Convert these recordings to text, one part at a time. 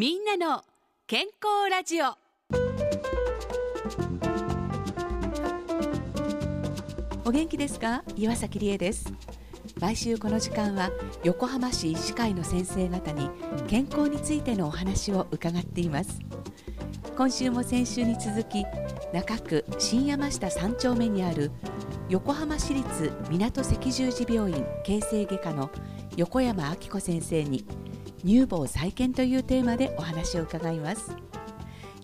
みんなの健康ラジオ。お元気ですか？岩崎理恵です。毎週この時間は横浜市医師会の先生方に健康についてのお話を伺っています。今週も先週に続き中区新山下三丁目にある横浜市立港赤十字病院形成外科の横山明子先生に乳房再建というテーマでお話を伺います。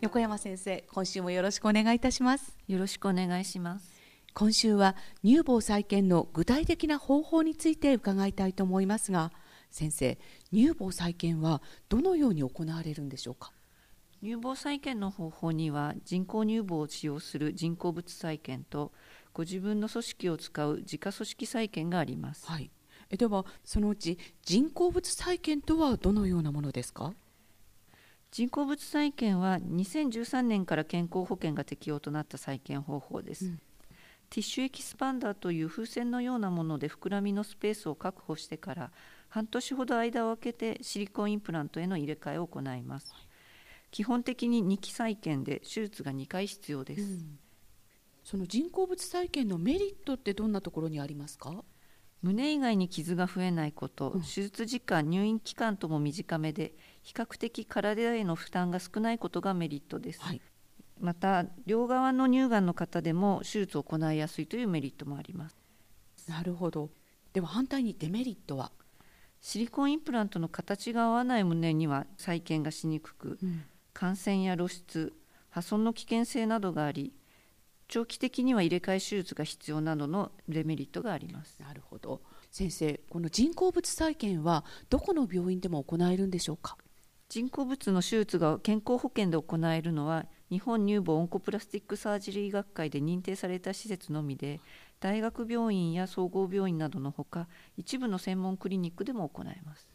横山先生今週もよろしくお願いいたします。よろしくお願いします。今週は乳房再建の具体的な方法について伺いたいと思いますが先生乳房再建はどのように行われるんでしょうか？乳房再建の方法には人工乳房を使用する人工物再建とご自分の組織を使う自家組織再建があります、はい、えではそのうち人工物再建とはどのようなものですか？人工物再建は2013年から健康保険が適用となった再建方法です、うん、ティッシュエキスパンダーという風船のようなもので膨らみのスペースを確保してから半年ほど間を空けてシリコンインプラントへの入れ替えを行います、基本的に2期再建で手術が2回必要です、うん。その人工物再建のメリットってどんなところにありますか？胸以外に傷が増えないこと、うん、手術時間入院期間とも短めで比較的体への負担が少ないことがメリットです、はい、また両側の乳がんの方でも手術を行いやすいというメリットもあります。なるほど。では反対にデメリットは？シリコンインプラントの形が合わない胸には再建がしにくく、うん、感染や露出破損の危険性などがあり長期的には入れ替え手術が必要などのデメリットがあります。なるほど。先生この人工物再建はどこの病院でも行えるんでしょうか？人工物の手術が健康保険で行えるのは日本乳房オンコプラスティックサージャリー学会で認定された施設のみで大学病院や総合病院などのほか一部の専門クリニックでも行えます。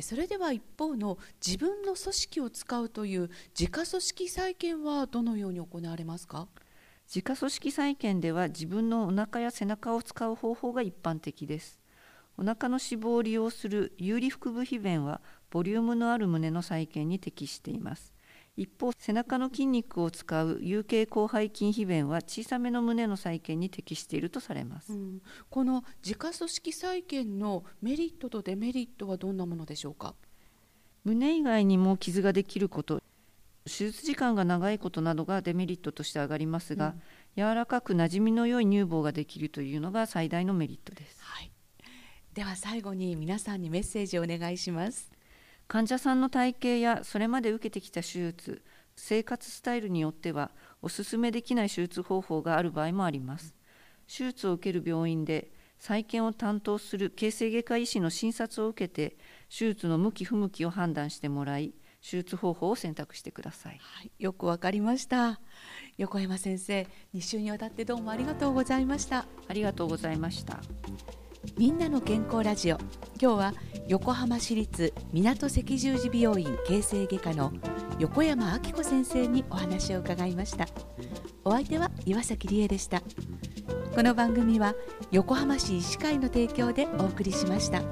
それでは一方の自分の組織を使うという自家組織再建はどのように行われますか？自家組織再建では自分のお腹や背中を使う方法が一般的です。お腹の脂肪を利用する有利腹部皮弁はボリュームのある胸の再建に適しています。一方背中の筋肉を使う有形広背筋皮弁は小さめの胸の再建に適しているとされます、うん、この自家組織再建のメリットとデメリットはどんなものでしょうか？胸以外にも傷ができること手術時間が長いことなどがデメリットとして上がりますが、うん、柔らかく馴染みの良い乳房ができるというのが最大のメリットです、はい、では最後に皆さんにメッセージをお願いします。患者さんの体型やそれまで受けてきた手術生活スタイルによってはお勧めできない手術方法がある場合もあります。手術を受ける病院で再建を担当する形成外科医師の診察を受けて手術の向き不向きを判断してもらい手術方法を選択してください、はい、よくわかりました。横山先生2週にわたってどうもありがとうございました。ありがとうございました。みんなの健康ラジオ今日は横浜市立港赤十字病院形成外科の横山明子先生にお話を伺いました。お相手は岩崎理恵でした。この番組は横浜市医師会の提供でお送りしました。